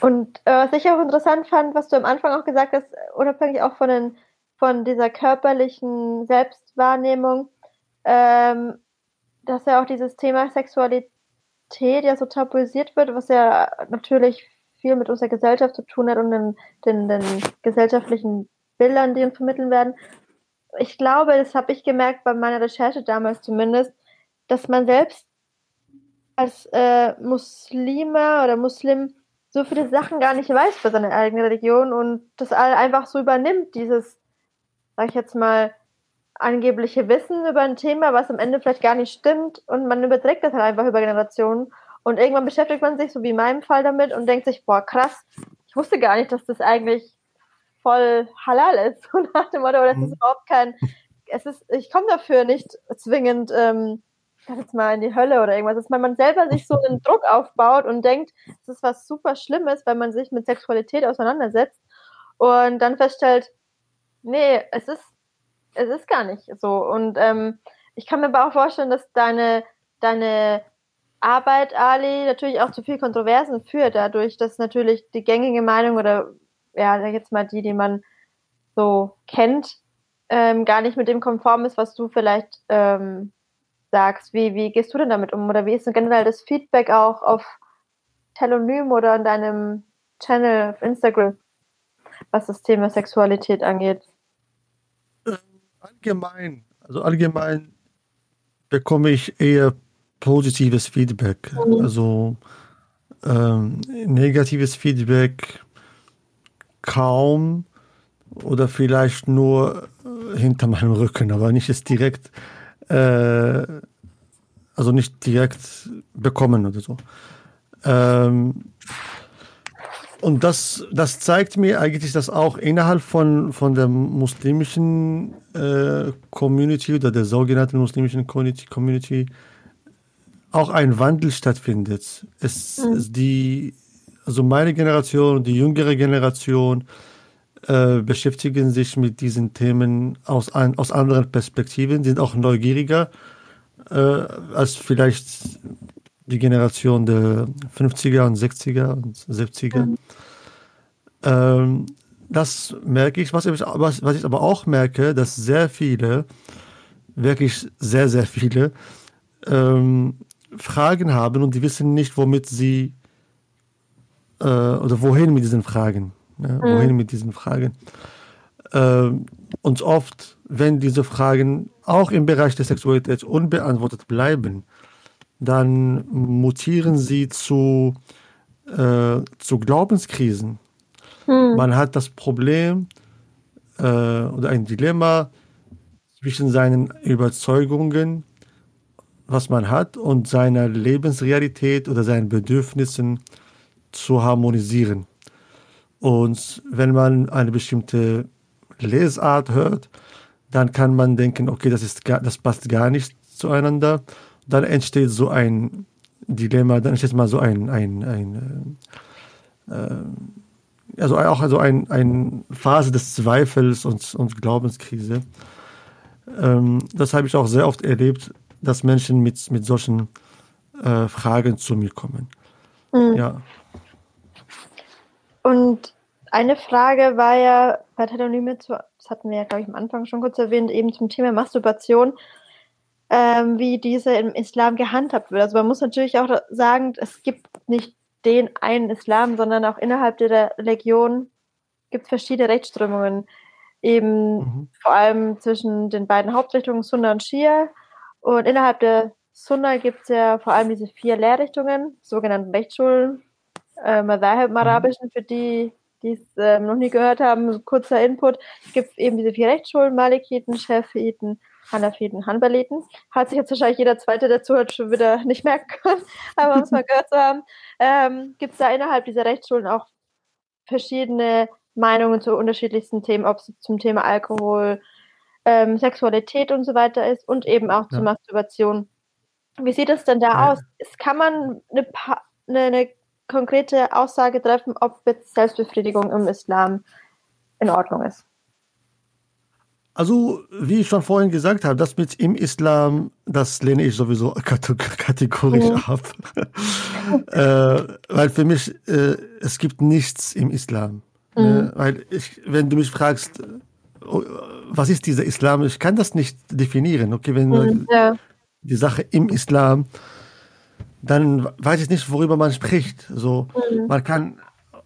Und äh, was ich auch interessant fand, was du am Anfang auch gesagt hast, unabhängig auch von, den, von dieser körperlichen Selbstwahrnehmung, ähm, dass ja auch dieses Thema Sexualität ja so tabuisiert wird, was ja natürlich viel mit unserer Gesellschaft zu tun hat und den, den, den gesellschaftlichen Bildern, die uns vermitteln werden. Ich glaube, das habe ich gemerkt bei meiner Recherche damals zumindest, dass man selbst als äh, Muslime oder Muslim so viele Sachen gar nicht weiß für seine eigene Religion und das einfach so übernimmt, dieses, sag ich jetzt mal, angebliche Wissen über ein Thema, was am Ende vielleicht gar nicht stimmt und man überträgt das halt einfach über Generationen und irgendwann beschäftigt man sich, so wie in meinem Fall damit und denkt sich, boah, krass, ich wusste gar nicht, dass das eigentlich voll halal ist, so nach dem Motto, das ist mhm. überhaupt kein, es ist, ich komme dafür nicht zwingend, ähm, jetzt mal in die Hölle oder irgendwas, dass man selber sich so einen Druck aufbaut und denkt, es ist was super Schlimmes, weil man sich mit Sexualität auseinandersetzt und dann feststellt, nee, es ist, es ist gar nicht so. Und ähm, ich kann mir aber auch vorstellen, dass deine, deine Arbeit, Ali, natürlich auch zu viel Kontroversen führt, dadurch, dass natürlich die gängige Meinung oder ja, jetzt mal die, die man so kennt, ähm, gar nicht mit dem konform ist, was du vielleicht ähm, sagst. Wie, wie gehst du denn damit um? Oder wie ist denn generell das Feedback auch auf Telonym oder in deinem Channel auf Instagram, was das Thema Sexualität angeht? Allgemein, also allgemein bekomme ich eher positives Feedback. Mhm. Also ähm, negatives Feedback kaum oder vielleicht nur äh, hinter meinem Rücken, aber nicht es direkt, äh, also nicht direkt bekommen oder so. Ähm, und das, das zeigt mir eigentlich, dass auch innerhalb von, von der muslimischen äh, Community oder der sogenannten muslimischen Community auch ein Wandel stattfindet. Es, mhm. es die, also meine Generation, die jüngere Generation äh, beschäftigen sich mit diesen Themen aus, ein, aus anderen Perspektiven, sind auch neugieriger äh, als vielleicht die Generation der 50er und 60er und 70er. Mhm. Ähm, das merke ich. Was ich, was, was ich aber auch merke, dass sehr viele, wirklich sehr, sehr viele, ähm, Fragen haben und die wissen nicht, womit sie äh, oder wohin mit diesen Fragen. Ja, mhm. Wohin mit diesen Fragen. Ähm, und oft, wenn diese Fragen auch im Bereich der Sexualität unbeantwortet bleiben, dann mutieren sie zu, äh, zu Glaubenskrisen. Hm. Man hat das Problem äh, oder ein Dilemma zwischen seinen Überzeugungen, was man hat, und seiner Lebensrealität oder seinen Bedürfnissen zu harmonisieren. Und wenn man eine bestimmte Lesart hört, dann kann man denken, okay, das, ist gar, das passt gar nicht zueinander dann entsteht so ein Dilemma, dann entsteht mal so ein, ein, ein äh, äh also auch also ein, ein Phase des Zweifels und, und Glaubenskrise. Ähm, das habe ich auch sehr oft erlebt, dass Menschen mit, mit solchen äh, Fragen zu mir kommen. Mhm. Ja. Und eine Frage war ja bei Telonym, das hatten wir ja, glaube ich, am Anfang schon kurz erwähnt, eben zum Thema Masturbation ähm, wie diese im Islam gehandhabt wird. Also man muss natürlich auch sagen, es gibt nicht den einen Islam, sondern auch innerhalb der Religion gibt es verschiedene Rechtsströmungen. Eben mhm. vor allem zwischen den beiden Hauptrichtungen Sunna und Shia. Und innerhalb der Sunna gibt es ja vor allem diese vier Lehrrichtungen, sogenannten Rechtsschulen, äh, Madhab im mhm. Arabischen, für die, die es äh, noch nie gehört haben, kurzer Input. Es gibt eben diese vier Rechtsschulen, Malikiten, Schafiten Hanafiden, Hanbaliten. Hat sich jetzt wahrscheinlich jeder Zweite, der zuhört, schon wieder nicht merken können, aber um es mal gehört zu haben, ähm, gibt es da innerhalb dieser Rechtsschulen auch verschiedene Meinungen zu unterschiedlichsten Themen, ob es zum Thema Alkohol, ähm, Sexualität und so weiter ist und eben auch ja. zur Masturbation. Wie sieht es denn da ja. aus? Kann man eine, eine, eine konkrete Aussage treffen, ob jetzt Selbstbefriedigung im Islam in Ordnung ist? Also, wie ich schon vorhin gesagt habe, das mit im Islam, das lehne ich sowieso kategorisch ja. ab. äh, weil für mich, äh, es gibt nichts im Islam. Ne? Mhm. Ne? Weil ich, wenn du mich fragst, oh, was ist dieser Islam, ich kann das nicht definieren. Okay, wenn mhm, ja. die Sache im Islam, dann weiß ich nicht, worüber man spricht. So, mhm. man kann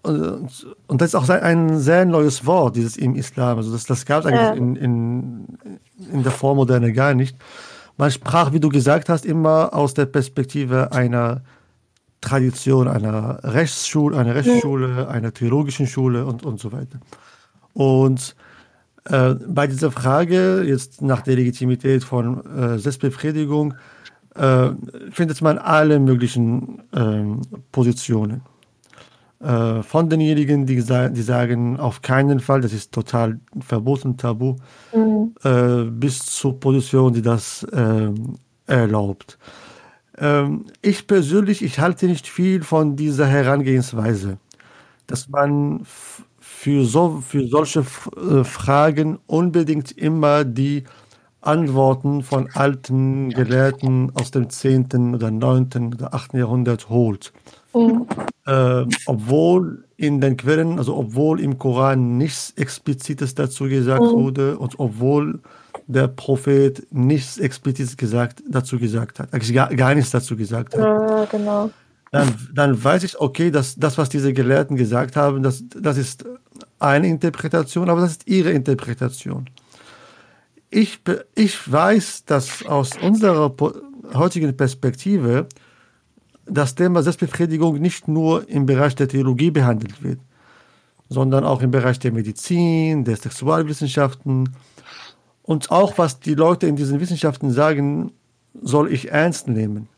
und, und das ist auch ein sehr neues Wort, dieses im Islam. Also das, das gab es eigentlich ja. in, in, in der Vormoderne gar nicht. Man sprach, wie du gesagt hast, immer aus der Perspektive einer Tradition, einer Rechtsschule, einer Rechtsschule, einer theologischen Schule und, und so weiter. Und äh, bei dieser Frage, jetzt nach der Legitimität von äh, Selbstbefriedigung, äh, findet man alle möglichen ähm, Positionen. Äh, von denjenigen, die, die sagen, auf keinen Fall, das ist total verboten, tabu, mhm. äh, bis zur Position, die das äh, erlaubt. Ähm, ich persönlich, ich halte nicht viel von dieser Herangehensweise, dass man für, so, für solche äh, Fragen unbedingt immer die Antworten von alten Gelehrten aus dem 10. oder 9. oder 8. Jahrhundert holt. Mhm. Äh, obwohl in den Quellen, also obwohl im Koran nichts Explizites dazu gesagt mhm. wurde und obwohl der Prophet nichts Explizites gesagt, dazu gesagt hat, eigentlich gar, gar nichts dazu gesagt hat. Ja, genau. Dann, dann weiß ich, okay, dass das, was diese Gelehrten gesagt haben, das, das ist eine Interpretation, aber das ist ihre Interpretation. Ich, ich weiß, dass aus unserer heutigen Perspektive das Thema Selbstbefriedigung nicht nur im Bereich der Theologie behandelt wird, sondern auch im Bereich der Medizin, der Sexualwissenschaften und auch was die Leute in diesen Wissenschaften sagen, soll ich ernst nehmen.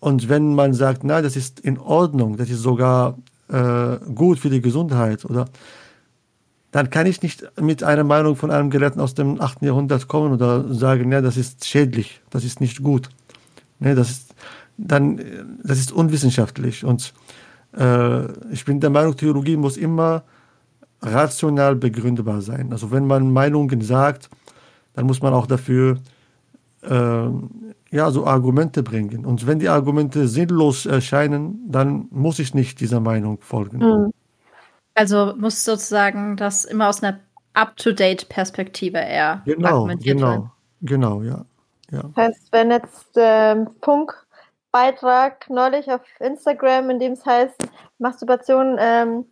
Und wenn man sagt, na, das ist in Ordnung, das ist sogar äh, gut für die Gesundheit oder dann kann ich nicht mit einer Meinung von einem Gelehrten aus dem 8. Jahrhundert kommen oder sagen, ja, das ist schädlich, das ist nicht gut. Ne, das ist dann, das ist unwissenschaftlich. Und äh, ich bin der Meinung, Theologie muss immer rational begründbar sein. Also wenn man Meinungen sagt, dann muss man auch dafür äh, ja, so Argumente bringen. Und wenn die Argumente sinnlos erscheinen, dann muss ich nicht dieser Meinung folgen. Mhm. Also muss sozusagen das immer aus einer Up-to-Date-Perspektive eher genau, argumentiert genau, werden. Genau, ja. ja. Das heißt, wenn jetzt der ähm, Funk-Beitrag neulich auf Instagram, in dem es heißt, Masturbation ähm,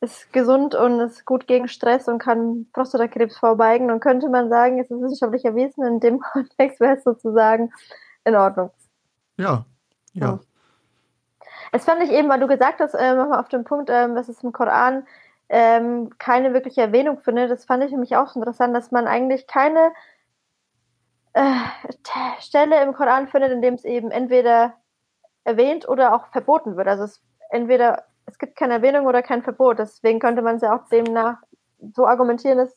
ist gesund und ist gut gegen Stress und kann Prostatakrebs vorbeugen, dann könnte man sagen, es ist wissenschaftlich erwiesen, in dem Kontext wäre es sozusagen in Ordnung. Ja, ja. ja. Es fand ich eben, weil du gesagt hast, äh, nochmal auf den Punkt, ähm, dass es im Koran ähm, keine wirkliche Erwähnung findet, das fand ich nämlich auch so interessant, dass man eigentlich keine äh, Stelle im Koran findet, in dem es eben entweder erwähnt oder auch verboten wird. Also es entweder es gibt keine Erwähnung oder kein Verbot. Deswegen könnte man es ja auch demnach so argumentieren, dass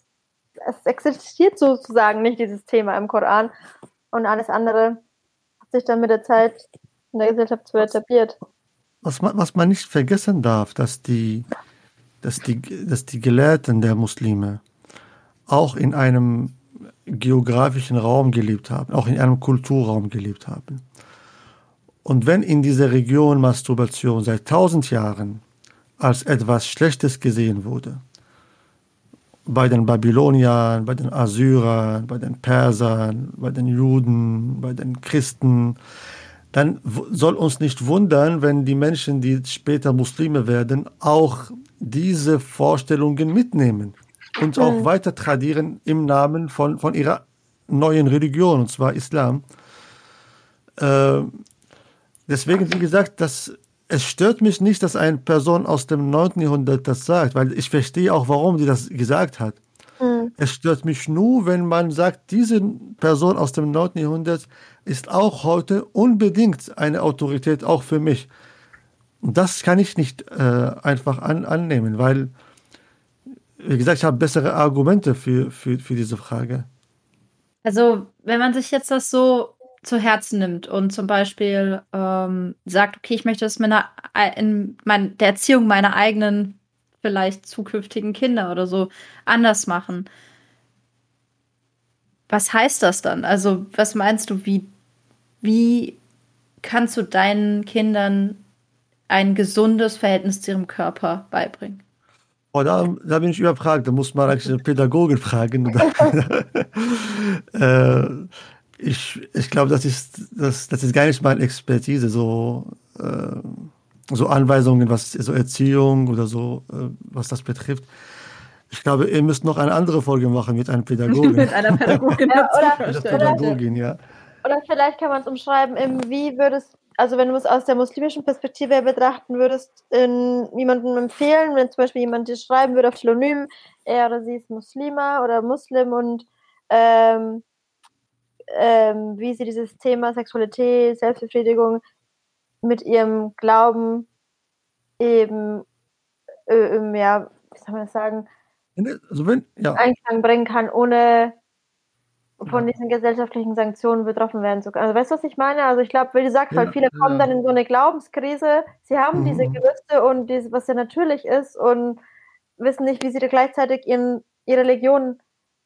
es existiert sozusagen nicht dieses Thema im Koran und alles andere hat sich dann mit der Zeit in der Gesellschaft so etabliert was man, was man nicht vergessen darf, dass die, dass, die, dass die Gelehrten der Muslime auch in einem geografischen Raum gelebt haben, auch in einem Kulturraum gelebt haben. Und wenn in dieser Region Masturbation seit tausend Jahren als etwas Schlechtes gesehen wurde, bei den Babyloniern, bei den Assyrern, bei den Persern, bei den Juden, bei den Christen, dann soll uns nicht wundern, wenn die Menschen, die später Muslime werden, auch diese Vorstellungen mitnehmen und auch mhm. weiter tradieren im Namen von, von ihrer neuen Religion, und zwar Islam. Äh, deswegen, wie gesagt, das, es stört mich nicht, dass eine Person aus dem 9. Jahrhundert das sagt, weil ich verstehe auch, warum die das gesagt hat. Mhm. Es stört mich nur, wenn man sagt, diese Person aus dem 9. Jahrhundert ist auch heute unbedingt eine Autorität, auch für mich. Und das kann ich nicht äh, einfach an, annehmen, weil, wie gesagt, ich habe bessere Argumente für, für, für diese Frage. Also, wenn man sich jetzt das so zu Herzen nimmt und zum Beispiel ähm, sagt, okay, ich möchte das meiner, in mein, der Erziehung meiner eigenen vielleicht zukünftigen Kinder oder so anders machen. Was heißt das dann? Also, was meinst du, wie, wie kannst du deinen Kindern ein gesundes Verhältnis zu ihrem Körper beibringen? Oh, da, da bin ich überfragt. Da muss man eigentlich eine Pädagogin fragen. äh, ich ich glaube, das ist, das, das ist gar nicht meine Expertise. So, äh, so Anweisungen, was so Erziehung oder so, äh, was das betrifft. Ich glaube, ihr müsst noch eine andere Folge machen mit einem Pädagogen. mit einer Pädagogin. ja, oder, oder, Pädagogin, ja. Oder vielleicht kann man es umschreiben, wie würdest, also wenn du es aus der muslimischen Perspektive betrachten würdest, in jemandem empfehlen, wenn zum Beispiel jemand dir schreiben würde auf Telonym, er oder sie ist Muslima oder Muslim und ähm, ähm, wie sie dieses Thema Sexualität, Selbstbefriedigung mit ihrem Glauben eben, äh, ja, wie soll man das sagen, also wenn, ja. Einklang bringen kann, ohne von diesen gesellschaftlichen Sanktionen betroffen werden zu können. Also weißt du, was ich meine? Also ich glaube, wie du sagst, ja, weil viele kommen ja. dann in so eine Glaubenskrise, sie haben mhm. diese Gerüste und diese, was ja natürlich ist und wissen nicht, wie sie gleichzeitig ihren, ihre Religion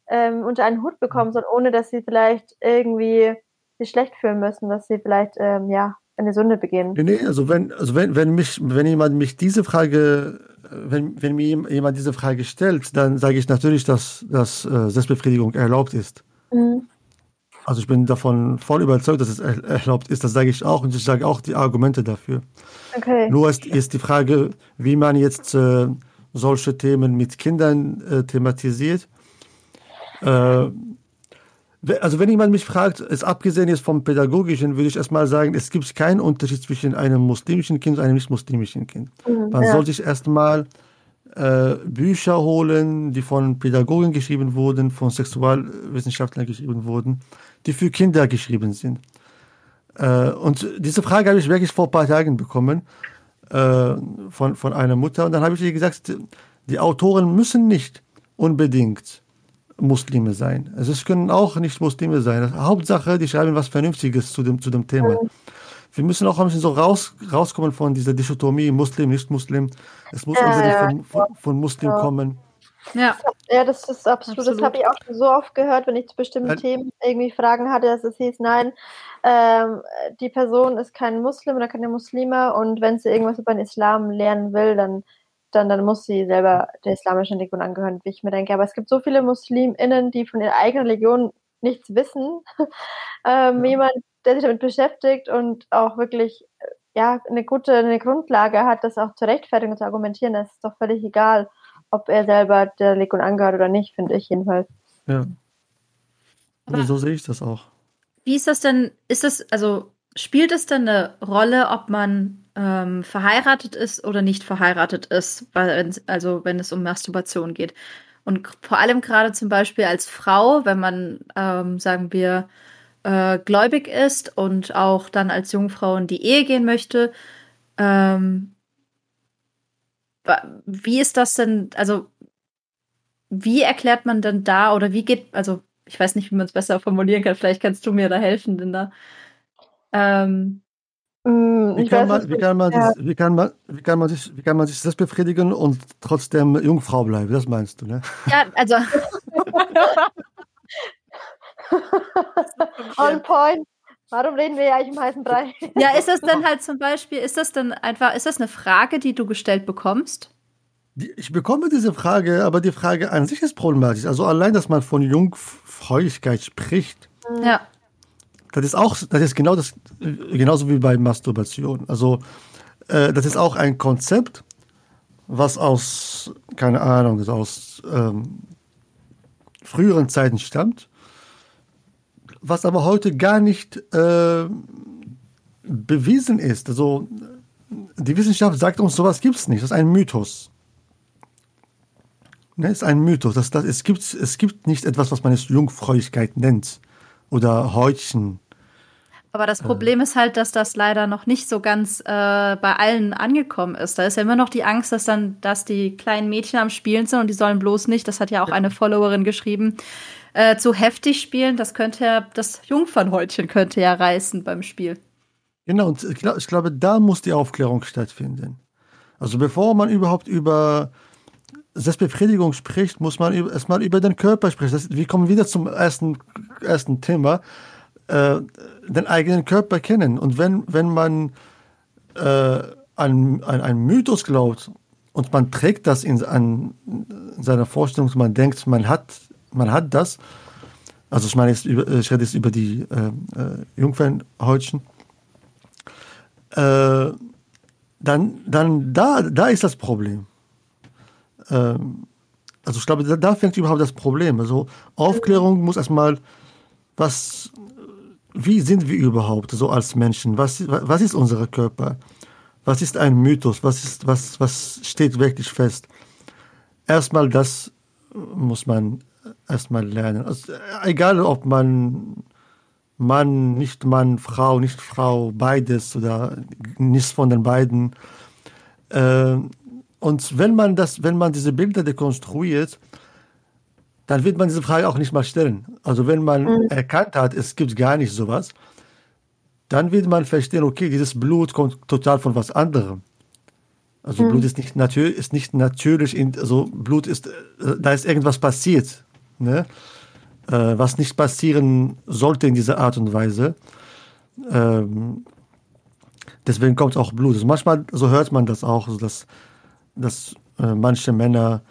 ähm, unter einen Hut bekommen sollen, ohne dass sie vielleicht irgendwie sich schlecht fühlen müssen, dass sie vielleicht ähm, ja eine Sünde begehen. Nee, nee, also wenn, also wenn, wenn mich, wenn jemand mich diese Frage, wenn, wenn mir jemand diese Frage stellt, dann sage ich natürlich, dass, dass äh, Selbstbefriedigung erlaubt ist. Mhm. Also ich bin davon voll überzeugt, dass es erlaubt ist. Das sage ich auch und ich sage auch die Argumente dafür. Okay. Nur ist, ist die Frage, wie man jetzt äh, solche Themen mit Kindern äh, thematisiert. Äh, also wenn jemand mich fragt, ist abgesehen jetzt vom Pädagogischen, würde ich erstmal sagen, es gibt keinen Unterschied zwischen einem muslimischen Kind und einem nicht-muslimischen Kind. Mhm, Man ja. soll sich erstmal äh, Bücher holen, die von Pädagogen geschrieben wurden, von Sexualwissenschaftlern geschrieben wurden, die für Kinder geschrieben sind. Äh, und diese Frage habe ich wirklich vor ein paar Tagen bekommen. äh, von, von einer Mutter. Und dann habe ich ihr gesagt, die Autoren müssen nicht unbedingt Muslime sein. Also es können auch nicht Muslime sein. Hauptsache, die schreiben was Vernünftiges zu dem, zu dem Thema. Wir müssen auch ein bisschen so raus, rauskommen von dieser Dichotomie Muslim, nicht-Muslim. Es muss ja, von, von, von, Muslim ja. kommen. Ja. ja, das ist absolut. absolut. Das habe ich auch schon so oft gehört, wenn ich zu bestimmten Weil, Themen irgendwie Fragen hatte, dass es hieß, nein, ähm, die Person ist kein Muslim oder keine Muslime und wenn sie irgendwas über den Islam lernen will, dann dann, dann muss sie selber der islamischen Religion angehören, wie ich mir denke. Aber es gibt so viele MuslimInnen, die von ihrer eigenen Religion nichts wissen. ähm, ja. Jemand, der sich damit beschäftigt und auch wirklich äh, ja, eine gute eine Grundlage hat, das auch zu rechtfertigen und zu argumentieren, das ist doch völlig egal, ob er selber der Religion angehört oder nicht, finde ich jedenfalls. Ja. Aber so sehe ich das auch. Wie ist das denn? Ist das, also spielt es denn eine Rolle, ob man ähm, verheiratet ist oder nicht verheiratet ist, also wenn es um Masturbation geht. Und vor allem gerade zum Beispiel als Frau, wenn man, ähm, sagen wir, äh, gläubig ist und auch dann als Jungfrau in die Ehe gehen möchte, ähm, wie ist das denn, also wie erklärt man denn da oder wie geht, also ich weiß nicht, wie man es besser formulieren kann, vielleicht kannst du mir da helfen, Linda. Ähm, hm, wie kann, man, wie, kann man sich, wie, kann man, wie, kann man sich, wie kann man sich selbst befriedigen und trotzdem Jungfrau bleiben? Das meinst du, ne? Ja, also. On point. Warum reden wir ja eigentlich im heißen Brei? ja, ist das dann halt zum Beispiel, ist das dann einfach, ist das eine Frage, die du gestellt bekommst? Ich bekomme diese Frage, aber die Frage an sich ist problematisch. Also allein, dass man von Jungfräulichkeit spricht. Ja das ist auch, das ist genau das, genauso wie bei Masturbation. Also, äh, das ist auch ein Konzept, was aus, keine Ahnung, aus ähm, früheren Zeiten stammt, was aber heute gar nicht äh, bewiesen ist. Also, die Wissenschaft sagt uns, sowas gibt es nicht. Das ist ein Mythos. Ne, ist ein Mythos. Das, das, es, gibt, es gibt nicht etwas, was man jetzt Jungfräulichkeit nennt oder Häutchen aber das Problem ist halt, dass das leider noch nicht so ganz äh, bei allen angekommen ist. Da ist ja immer noch die Angst, dass dann, dass die kleinen Mädchen am Spielen sind und die sollen bloß nicht, das hat ja auch eine Followerin geschrieben, äh, zu heftig spielen. Das könnte ja, das Jungfernhäutchen könnte ja reißen beim Spiel. Genau, und ich, glaub, ich glaube, da muss die Aufklärung stattfinden. Also bevor man überhaupt über Selbstbefriedigung spricht, muss man erstmal über den Körper sprechen. Das, wir kommen wieder zum ersten, ersten Thema äh, den eigenen Körper kennen. Und wenn, wenn man äh, an, an einen Mythos glaubt und man trägt das in, an, in seiner Vorstellung, man denkt, man hat, man hat das, also ich meine, jetzt über, ich rede jetzt über die äh, äh, Jungfernhäutchen, äh, dann, dann da, da ist das Problem. Ähm, also ich glaube, da, da fängt überhaupt das Problem. Also Aufklärung muss erstmal was wie sind wir überhaupt so als Menschen? Was, was ist unser Körper? Was ist ein Mythos? Was, ist, was, was steht wirklich fest? Erstmal das muss man erstmal lernen. Also, egal, ob man Mann, nicht Mann, Frau, nicht Frau, beides oder nichts von den beiden. Äh, und wenn man das, wenn man diese Bilder dekonstruiert, dann wird man diese Frage auch nicht mal stellen. Also wenn man mhm. erkannt hat, es gibt gar nicht sowas, dann wird man verstehen, okay, dieses Blut kommt total von was anderem. Also mhm. Blut ist nicht, natürlich, ist nicht natürlich, in, also Blut ist, äh, da ist irgendwas passiert, ne? Äh, was nicht passieren sollte in dieser Art und Weise. Ähm, deswegen kommt auch Blut. Also manchmal, so hört man das auch, so dass, dass äh, manche Männer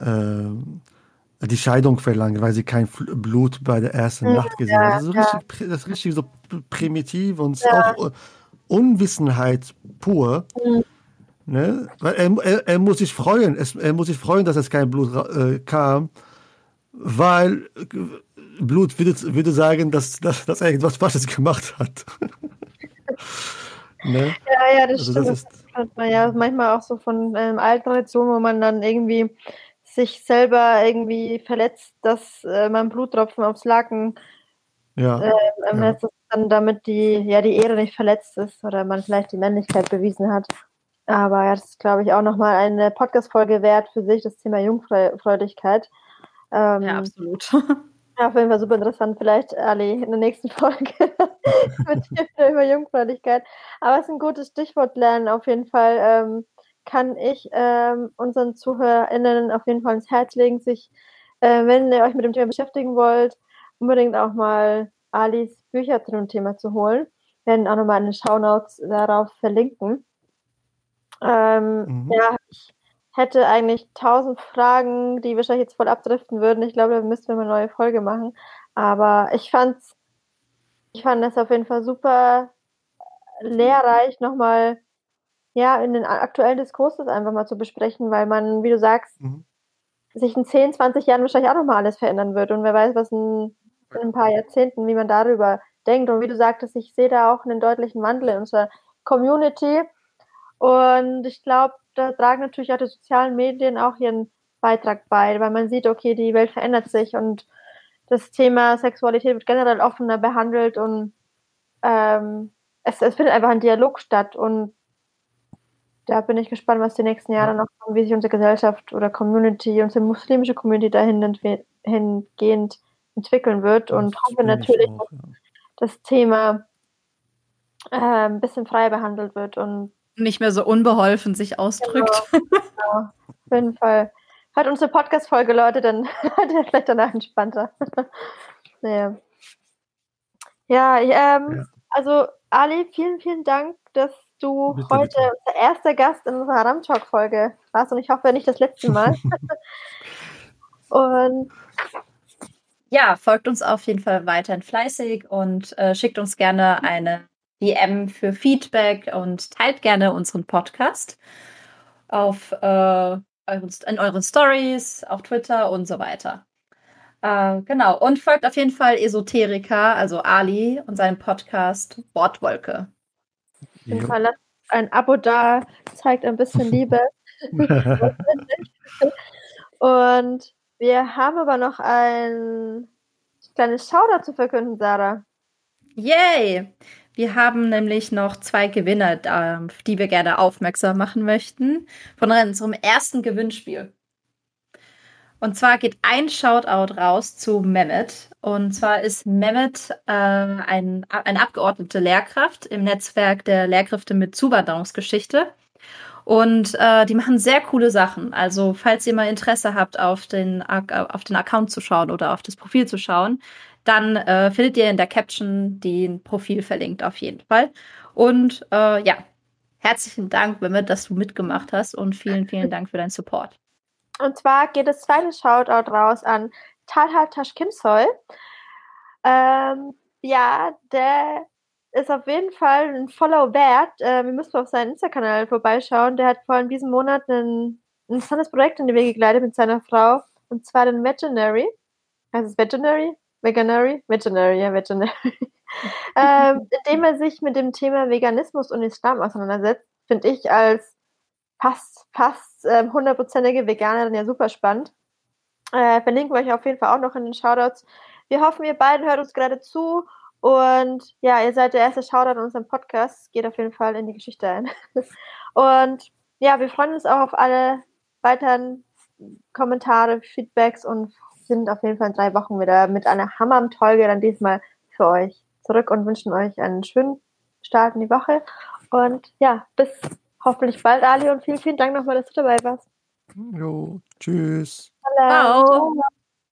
äh, die Scheidung verlangen, weil sie kein Blut bei der ersten ja, Nacht gesehen haben. Das, ist so ja. richtig, das ist richtig so primitiv und ja. auch äh, Unwissenheit pur. Mhm. Ne? Weil er, er, er, muss sich freuen, es, er muss sich freuen, dass es kein Blut äh, kam, weil Blut würde, würde sagen, dass, dass, dass er irgendwas Falsches gemacht hat. ne? Ja, ja, das also stimmt. Das, ist, das hat man ja manchmal auch so von ähm, alten Traditionen, wo man dann irgendwie sich selber irgendwie verletzt, dass äh, man Bluttropfen aufs Laken ja, äh, ja. dann damit die, ja, die Ehre nicht verletzt ist oder man vielleicht die Männlichkeit bewiesen hat. Aber ja, das ist, glaube ich, auch nochmal eine Podcast-Folge wert für sich, das Thema Jungfräulichkeit. Ähm, ja, absolut. Ja, auf jeden Fall super interessant. Vielleicht, Ali, in der nächsten Folge mit dir über Jungfräulichkeit. Aber es ist ein gutes Stichwort lernen. Auf jeden Fall ähm, kann ich ähm, unseren ZuhörerInnen auf jeden Fall ins Herz legen, sich, äh, wenn ihr euch mit dem Thema beschäftigen wollt, unbedingt auch mal Alis Bücher zu dem Thema zu holen. Wir werden auch nochmal in den Shownotes darauf verlinken. Ähm, mhm. Ja, ich hätte eigentlich tausend Fragen, die wahrscheinlich jetzt voll abdriften würden. Ich glaube, da müssten wir mal eine neue Folge machen. Aber ich fand's, ich fand das auf jeden Fall super lehrreich, nochmal ja, in den aktuellen Diskurs das einfach mal zu besprechen, weil man, wie du sagst, mhm. sich in 10, 20 Jahren wahrscheinlich auch nochmal alles verändern wird. Und wer weiß, was in, in, ein paar Jahrzehnten, wie man darüber denkt. Und wie du sagtest, ich sehe da auch einen deutlichen Wandel in unserer Community. Und ich glaube, da tragen natürlich auch die sozialen Medien auch ihren Beitrag bei, weil man sieht, okay, die Welt verändert sich und das Thema Sexualität wird generell offener behandelt und ähm, es, es findet einfach ein Dialog statt und da bin ich gespannt, was die nächsten Jahre noch kommen, wie sich unsere Gesellschaft oder Community, unsere muslimische Community dahin hingehend entwickeln wird das und hoffe natürlich, auch, ja. dass das Thema äh, ein bisschen freier behandelt wird und nicht mehr so unbeholfen sich ausdrückt. Genau, genau. Auf jeden Fall. Hört unsere Podcast-Folge, Leute, dann hat er vielleicht danach entspannter. naja. Ja, ähm, ja, also Ali, vielen, vielen Dank, dass du bitte, heute bitte. unser erster Gast in unserer Ram Talk-Folge warst und ich hoffe nicht das letzte Mal. und ja, folgt uns auf jeden Fall weiterhin fleißig und äh, schickt uns gerne eine DM für Feedback und teilt gerne unseren Podcast auf äh, in euren Stories, auf Twitter und so weiter. Äh, genau. Und folgt auf jeden Fall Esoterica, also Ali und seinem Podcast Wortwolke. Auf jeden Fall lasst ein Abo da, zeigt ein bisschen Liebe. und wir haben aber noch ein kleines Shoutout zu verkünden, Sarah. Yay! Wir haben nämlich noch zwei Gewinner, auf die wir gerne aufmerksam machen möchten von unserem ersten Gewinnspiel. Und zwar geht ein Shoutout raus zu Mehmet. Und zwar ist Mehmet äh, ein, eine abgeordnete Lehrkraft im Netzwerk der Lehrkräfte mit Zuwanderungsgeschichte. Und äh, die machen sehr coole Sachen. Also, falls ihr mal Interesse habt, auf den, auf den Account zu schauen oder auf das Profil zu schauen, dann äh, findet ihr in der Caption den Profil verlinkt auf jeden Fall. Und äh, ja, herzlichen Dank, Mehmet, dass du mitgemacht hast und vielen, vielen Dank für deinen Support. Und zwar geht das zweite Shoutout raus an Talha Taschkimsoy. Ähm, ja, der ist auf jeden Fall ein Follow wert. Äh, wir müssen auf seinen Insta-Kanal vorbeischauen. Der hat vor allem diesen Monat ein, ein interessantes Projekt in die Wege geleitet mit seiner Frau. Und zwar den Veterinary. Heißt es Veterinary? Veganary? Veterinary, ja, Veterinary. ähm, indem er sich mit dem Thema Veganismus und Islam auseinandersetzt, finde ich als fast, fast ähm, hundertprozentige ähm, Veganerin ja super spannend. Äh, verlinken wir euch auf jeden Fall auch noch in den Shoutouts. Wir hoffen, ihr beiden hört uns gerade zu und ja, ihr seid der erste Shoutout in unserem Podcast. Geht auf jeden Fall in die Geschichte ein. und ja, wir freuen uns auch auf alle weiteren Kommentare, Feedbacks und sind auf jeden Fall in drei Wochen wieder mit einer Hammer-Folge dann diesmal für euch zurück und wünschen euch einen schönen Start in die Woche. Und ja, bis hoffentlich bald, Ali, und vielen, vielen Dank nochmal, dass du dabei warst. Jo, tschüss. Hallo. Ciao.